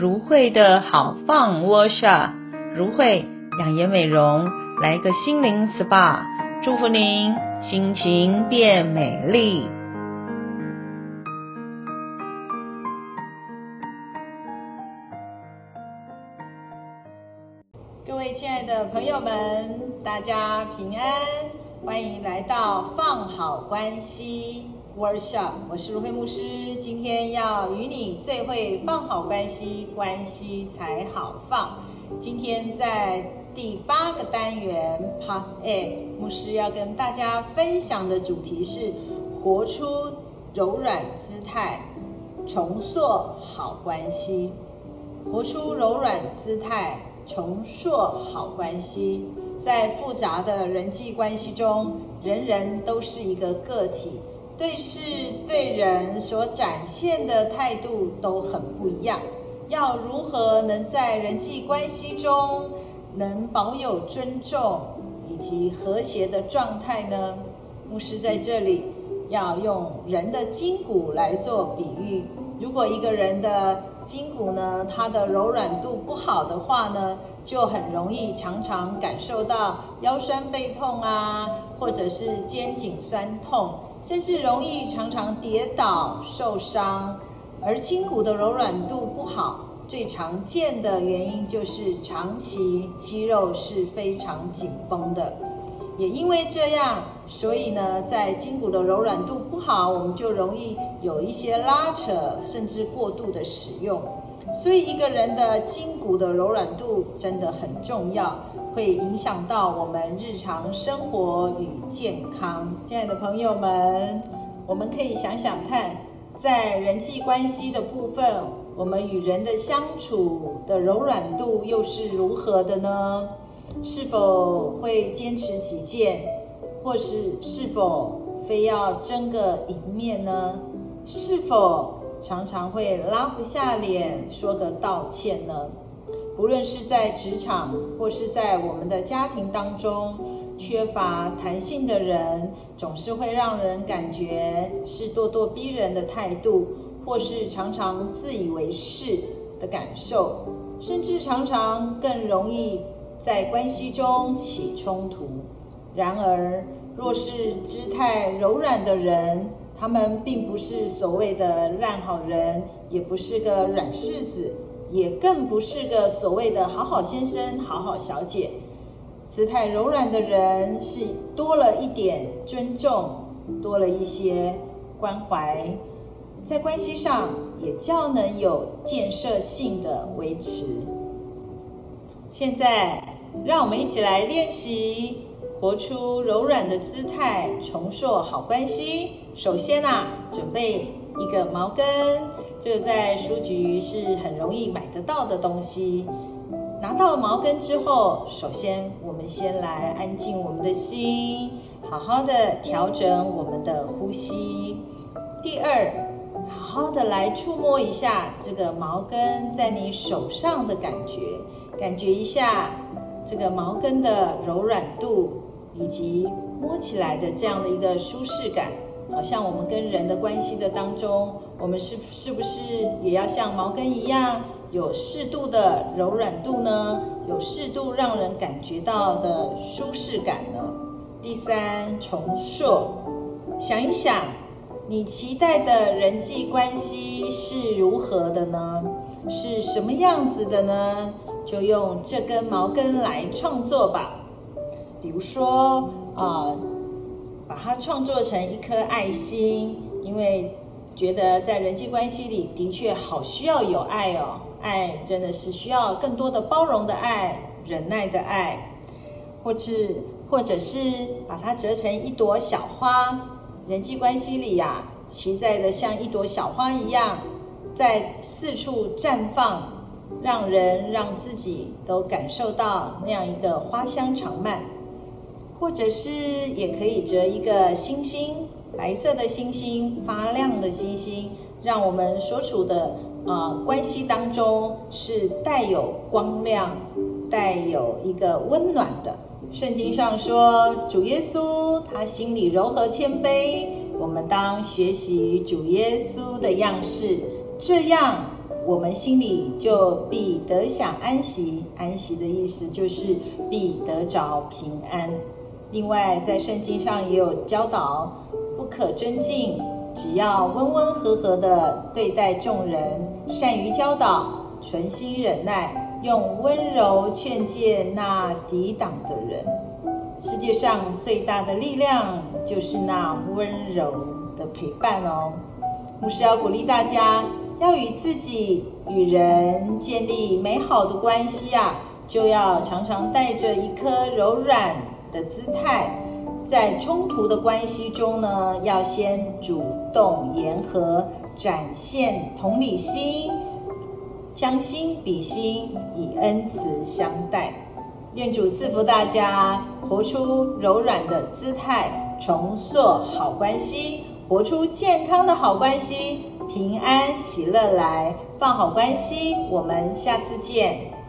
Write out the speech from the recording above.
如慧的好 Fun Workshop，如慧养颜美容，来个心灵 SPA，祝福您心情变美丽。各位亲爱的朋友们，大家平安，欢迎来到放好关系。Workshop，我是如慧牧师，今天要与你最会放好关系，关系才好放。今天在第八个单元 Part A，牧师要跟大家分享的主题是活出柔软姿态，重塑好关系。活出柔软姿态，重塑好关系。在复杂的人际关系中，人人都是一个个体。对事对人所展现的态度都很不一样，要如何能在人际关系中能保有尊重以及和谐的状态呢？牧师在这里要用人的筋骨来做比喻，如果一个人的筋骨呢，它的柔软度不好的话呢，就很容易常常感受到腰酸背痛啊，或者是肩颈酸痛。甚至容易常常跌倒受伤，而筋骨的柔软度不好，最常见的原因就是长期肌肉是非常紧绷的。也因为这样，所以呢，在筋骨的柔软度不好，我们就容易有一些拉扯，甚至过度的使用。所以一个人的筋骨的柔软度真的很重要。会影响到我们日常生活与健康。亲爱的朋友们，我们可以想想看，在人际关系的部分，我们与人的相处的柔软度又是如何的呢？是否会坚持己见，或是是否非要争个赢面呢？是否常常会拉不下脸说个道歉呢？不论是在职场或是在我们的家庭当中，缺乏弹性的人，总是会让人感觉是咄咄逼人的态度，或是常常自以为是的感受，甚至常常更容易在关系中起冲突。然而，若是姿态柔软的人，他们并不是所谓的烂好人，也不是个软柿子。也更不是个所谓的好好先生、好好小姐，姿态柔软的人是多了一点尊重，多了一些关怀，在关系上也较能有建设性的维持。现在，让我们一起来练习活出柔软的姿态，重塑好关系。首先啊，准备一个毛根。这个在书局是很容易买得到的东西。拿到毛根之后，首先我们先来安静我们的心，好好的调整我们的呼吸。第二，好好的来触摸一下这个毛根在你手上的感觉，感觉一下这个毛根的柔软度，以及摸起来的这样的一个舒适感。好像我们跟人的关系的当中，我们是是不是也要像毛根一样，有适度的柔软度呢？有适度让人感觉到的舒适感呢？第三，重塑，想一想，你期待的人际关系是如何的呢？是什么样子的呢？就用这根毛根来创作吧。比如说，啊、把它创作成一颗爱心，因为觉得在人际关系里的确好需要有爱哦，爱真的是需要更多的包容的爱、忍耐的爱，或者或者是把它折成一朵小花，人际关系里呀、啊，期待的像一朵小花一样，在四处绽放，让人让自己都感受到那样一个花香长漫。或者是也可以折一个星星，白色的星星，发亮的星星，让我们所处的啊、关系当中是带有光亮，带有一个温暖的。圣经上说，主耶稣他心里柔和谦卑，我们当学习主耶稣的样式，这样我们心里就必得享安息。安息的意思就是必得着平安。另外，在圣经上也有教导，不可争竞，只要温温和和的对待众人，善于教导，存心忍耐，用温柔劝诫那抵挡的人。世界上最大的力量就是那温柔的陪伴哦。牧师要鼓励大家，要与自己与人建立美好的关系啊，就要常常带着一颗柔软的姿态，在冲突的关系中呢，要先主动言和，展现同理心，将心比心，以恩慈相待。愿主赐福大家，活出柔软的姿态，重塑好关系，活出健康的好关系，平安喜乐来，放好关系。我们下次见。